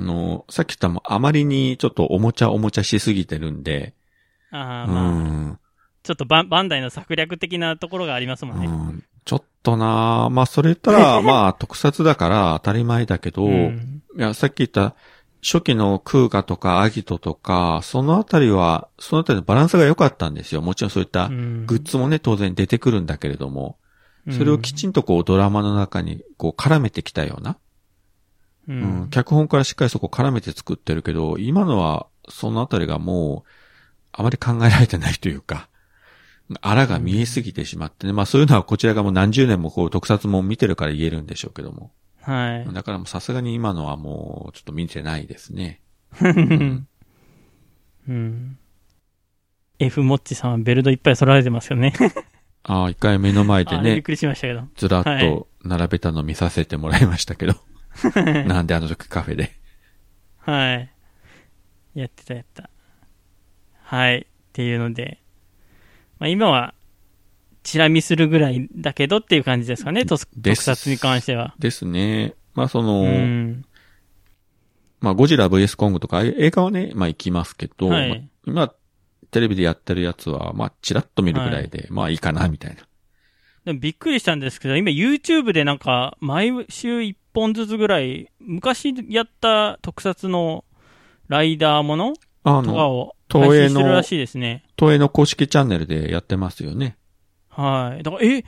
あの、さっき言ったもあまりにちょっとおもちゃおもちゃしすぎてるんで、ああ、うまあ、ん、ちょっとバンバンダイの策略的なところがありますもんね。うん、ちょっとなまあそれ言ったら、まあ特撮だから当たり前だけど、うん。いや、さっき言った初期のクーガとかアギトとか、そのあたりは、そのあたりのバランスが良かったんですよ。もちろんそういったうん。グッズもね、当然出てくるんだけれども、それをきちんとこうドラマの中にこう絡めてきたような、ううんん。脚本からしっかりそこ絡めて作ってるけど、今のはそのあたりがもう、あまり考えられてないというか、あらが見えすぎてしまってね。まあそういうのはこちらがもう何十年もこう特撮も見てるから言えるんでしょうけども。はい。だからもうさすがに今のはもうちょっと見てないですね。うん。F モッチさんはベルトいっぱい揃えてますよね。ああ、一回目の前でね、あびっくりしましたけど。ずらっはいと並べたの見させてもらいましたけど。なんであの時カフェで。はい。やってたやった。はい。っていうので、まあ今は、チラ見するぐらいだけどっていう感じですかね、特撮に関しては。ですね。まあその、うん。まあゴジラ VS コングとか映画はね、まあ行きますけど、はいまあ今テレビでやってるやつは、まあチラッと見るぐらいで、まあいいかな、みたいな。でもびっくりしたんですけど、今 YouTube でなんか、毎週1本ずつぐらい、昔やった特撮のライダーものあの、とかを東映の配信してるらしいですね。東映の公式チャンネルでやってますよね。はい。だから、え、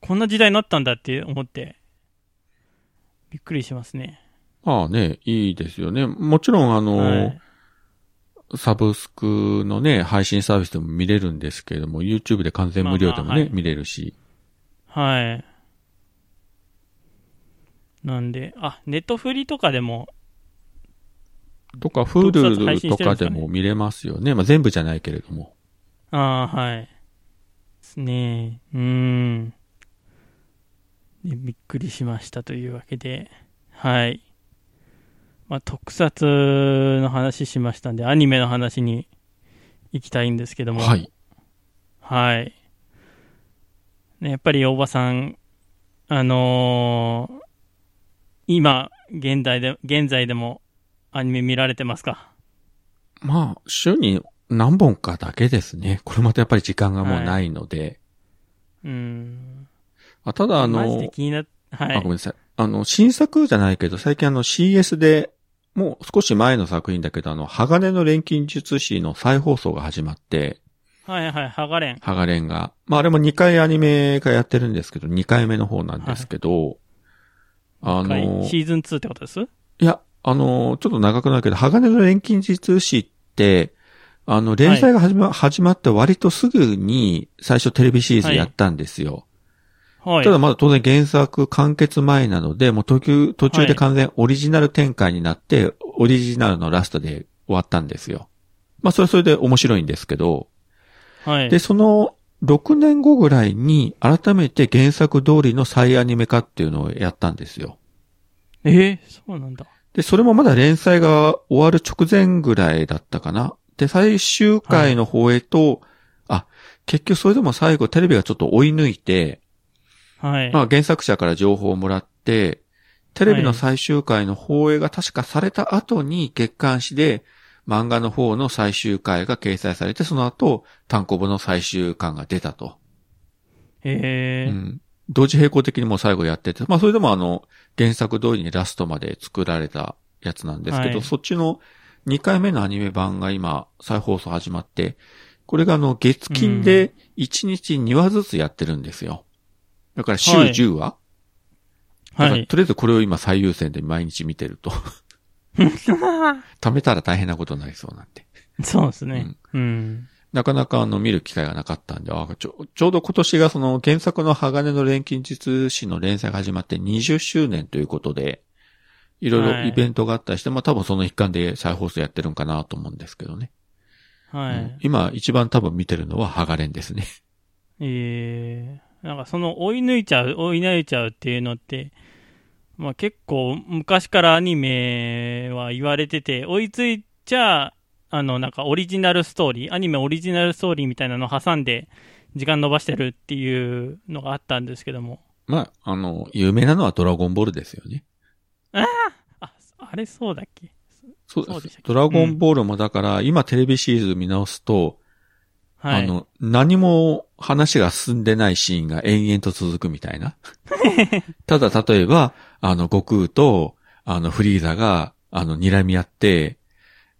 こんな時代になったんだって思って、びっくりしますね。ああね、いいですよね。もちろんあの、はいサブスクのね、配信サービスでも見れるんですけれども、YouTube で完全無料でもね、まあまあはい見れるし。はい。なんで、あ、ネットフリとかでも、とか、特撮配 Hulu 信とかでも見れますよね。まあ全部じゃないけれども。ああ、はい。ですね。うーん。でびっくりしましたというわけで、はい。まあ、特撮の話しましたんで、アニメの話に行きたいんですけども。はい。はい。ね、やっぱり大場さん、あのー今、現代で、現在でもアニメ見られてますか？まあ、週に何本かだけですね。これまたやっぱり時間がもうないので。うーん。あただあマジでの、気になっ、はい。あ、ごめんなさい。あの、新作じゃないけど、最近あの CS で、もう少し前の作品だけど、あの、鋼の錬金術師の再放送が始まって、はいはい、ハガレン。ハガレンが。まあ、あれも2回アニメがやってるんですけど、2回目の方なんですけど、あの、シーズン2ってことです？いや、あの、ちょっと長くなるけど、鋼の錬金術師って、あの、連載が始ま、始まって割とすぐに最初テレビシリーズやったんですよ。はい。ただまだ当然原作完結前なので、もう途中、途中で完全オリジナル展開になって、オリジナルのラストで終わったんですよ。まあそれはそれで面白いんですけど、はい。で、その6年後ぐらいに改めて原作通りの再アニメ化っていうのをやったんですよ。えー、そうなんだ。で、それもまだ連載が終わる直前ぐらいだったかな。で、最終回の方へと、あ、結局それでも最後テレビがちょっと追い抜いて、はい。まあ原作者から情報をもらって、テレビの最終回の放映が確かされた後に月刊誌で漫画の方の最終回が掲載されて、その後単行本の最終巻が出たと。えーうん。同時並行的にもう最後やってて、まあそれでもあの原作通りにラストまで作られたやつなんですけど、はいそっちの2回目のアニメ版が今再放送始まって、これがあの月金で1日2話ずつやってるんですよ。だから週はい10話、だはい。からとりあえずこれを今最優先で毎日見てると。貯めたら大変なことになりそうなんで。そうですね。うん。なかなかあの見る機会がなかったんで、あちょちょうど今年がその原作の鋼の錬金術師の連載が始まって20周年ということで、いろいろイベントがあったりして、まあ多分その一環で再放送やってるんかなと思うんですけどね。はうんい。今一番多分見てるのはハガレンですね。えー、なんかその追い抜いちゃう、追い抜いちゃうっていうのって、まあ結構昔からアニメは言われてて、追いついちゃ、あのなんかオリジナルストーリー、アニメオリジナルストーリーみたいなのを挟んで時間伸ばしてるっていうのがあったんですけども。まあ、あの、有名なのはドラゴンボールですよね。あ、あれそうだっけ？そうです。ドラゴンボールもだから、今テレビシリーズ見直すと、はい。あの、何も話が進んでないシーンが延々と続くみたいな。ただ、例えば、あの、悟空と、あの、フリーザが、あの、睨み合って、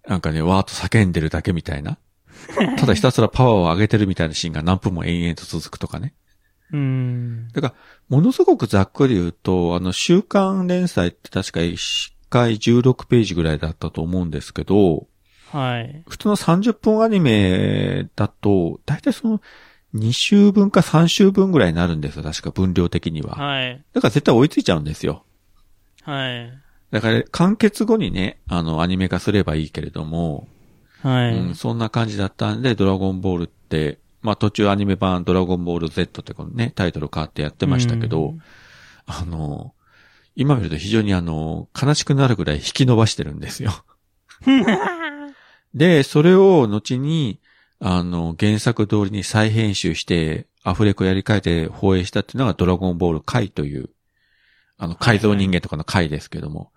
なんかね、わーっと叫んでるだけみたいな。ただひたすらパワーを上げてるみたいなシーンが何分も延々と続くとかね。うん。だから、ものすごくざっくり言うと、あの、週刊連載って確か1回16ページぐらいだったと思うんですけど、はい。普通の30分アニメだと、だいたいその2週分か3週分ぐらいになるんですよ。確か分量的には。はい。だから絶対追いついちゃうんですよ。はい。だから完結後にね、あの、アニメ化すればいいけれども、はい。うん、そんな感じだったんで、ドラゴンボールって、まあ途中アニメ版ドラゴンボール Z ってこのね、タイトル変わってやってましたけど、うんあの、今見ると非常にあの、悲しくなるぐらい引き伸ばしてるんですよ。で、それを後に、あの、原作通りに再編集して、アフレコやり替えて放映したっていうのがドラゴンボール回という、あの、改造人間とかの回ですけども、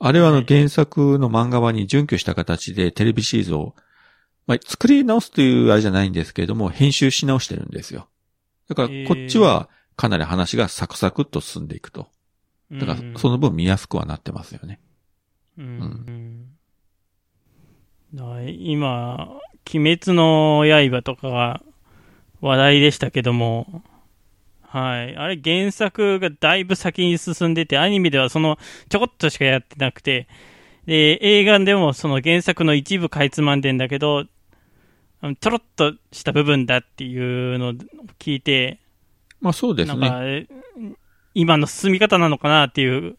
あれはあのはい原作の漫画版に準拠した形でテレビシリーズを、まあ、作り直すというあれじゃないんですけれども、編集し直してるんですよ。だから、こっちはかなり話がサクサクっと進んでいくと。だから、その分見やすくはなってますよね。うん。うん。今、鬼滅の刃とかが話題でしたけども、はい。あれ原作がだいぶ先に進んでて、アニメではそのちょこっとしかやってなくて、で、映画でもその原作の一部かいつまんでんだけど、ちょろっとした部分だっていうのを聞いて、まあそうですなんね。今の進み方なのかなっていう、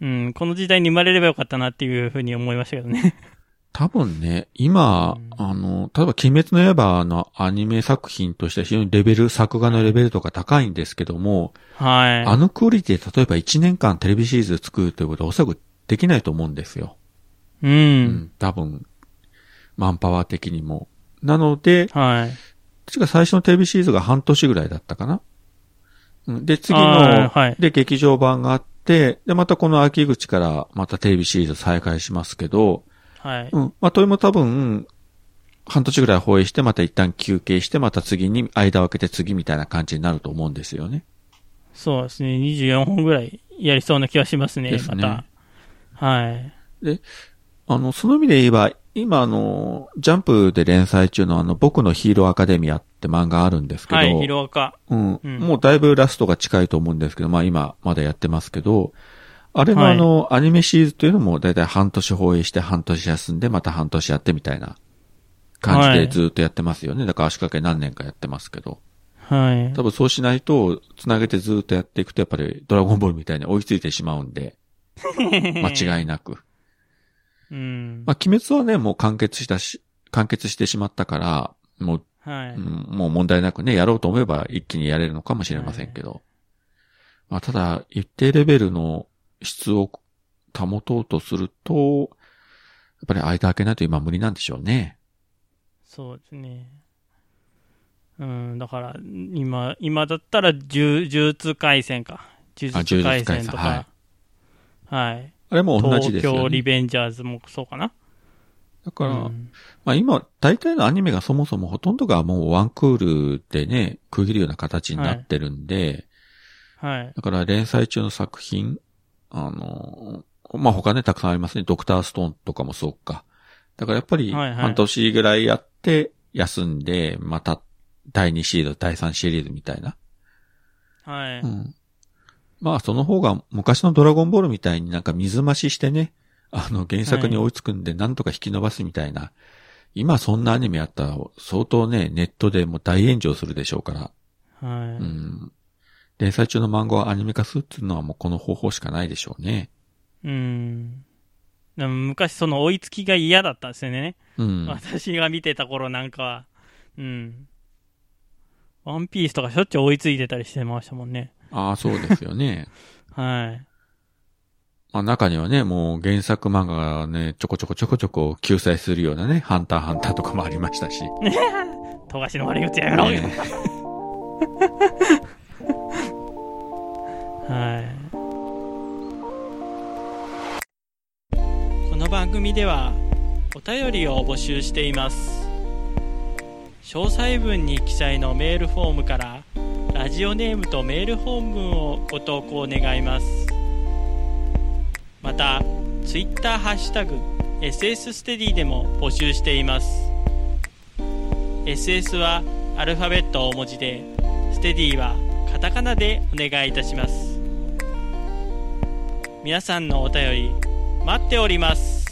うん、この時代に生まれればよかったなっていうふうに思いましたけどね。多分ね、今、うんあの、例えば鬼滅の刃のアニメ作品としては非常にレベル、作画のレベルとか高いんですけども、はい。あのクオリティで例えば1年間テレビシリーズ作るということはおそらくできないと思うんですよ。う。うん多分、マンパワー的にも。なので、はい。確か最初のテレビシリーズが半年ぐらいだったかな。うんで、次の、はいで、劇場版があって、で、またこの秋口からまたテレビシリーズ再開しますけど、はい。うん。まあ、トイも多分、半年ぐらい放映して、また一旦休憩して、また次に間を空けて次みたいな感じになると思うんですよね。そうですね。24本ぐらいやりそうな気はしますね。ですねまた。はい。あの、その意味で言えば、今あの、ジャンプで連載中のあの、僕のヒーローアカデミアって漫画あるんですけど、はい、ヒロアカ。うん、うんもうだいぶラストが近いと思うんですけど、まあ今まだやってますけど、あれのあの、アニメシリーズというのもだいたい半年放映して半年休んでまた半年やってみたいな感じはいでずっとやってますよね。だから足掛け何年かやってますけど。はい。多分そうしないと、つなげてずっとやっていくとやっぱりドラゴンボールみたいに追いついてしまうんで、間違いなく。うん。まあ鬼滅はね、もう完結したし、完結してしまったから、もうはい。うんもう問題なくね、やろうと思えば一気にやれるのかもしれませんけど。まあ、ただ、一定レベルの質を保とうとすると、やっぱり間開けないと今無理なんでしょうね。そうですね。うん、だから、今、今だったら、呪呪術回戦か。呪術回戦とあ呪術か。はい。あれも同じ東ですよ京リね。ベンジャーズもそうかな。だから、うんまあ今、大体のアニメがそもそもほとんどがもうワンクールでね、区切るような形になってるんで、はい。だから連載中の作品、あの、まあ、他ね、たくさんありますね。ドクターストーンとかもそうか。だからやっぱり、はいはい半年ぐらいやって、休んで、また、第2シリーズ、第3シリーズみたいな。はい。うん。まあ、その方が、昔のドラゴンボールみたいになんか水増ししてね、あの、原作に追いつくんで、なんとか引き伸ばすみたいな。今そんなアニメやったら、相当ね、ネットでもう大炎上するでしょうから。はい。うん。連載中の漫画をアニメ化するっていうのはもうこの方法しかないでしょうね。うん。でも昔その追いつきが嫌だったんですよね。うん。私が見てた頃なんかは。うん。ワンピースとかしょっちゅう追いついてたりしてましたもんね。ああ、そうですよね。はい。まあ中にはね、もう原作漫画がね、ちょこちょこちょこちょこ救済するようなね、ハンターハンターとかもありましたし。富樫の悪口やめろ、ね はい。この番組ではお便りを募集しています。詳細文に記載のメールフォームからラジオネームとメール本文をご投稿願います。またツイッターハッシュタグ SS ステディでも募集しています。SS はアルファベット大文字でステディはカタカナでお願いいたします。皆さんのお便り待っております。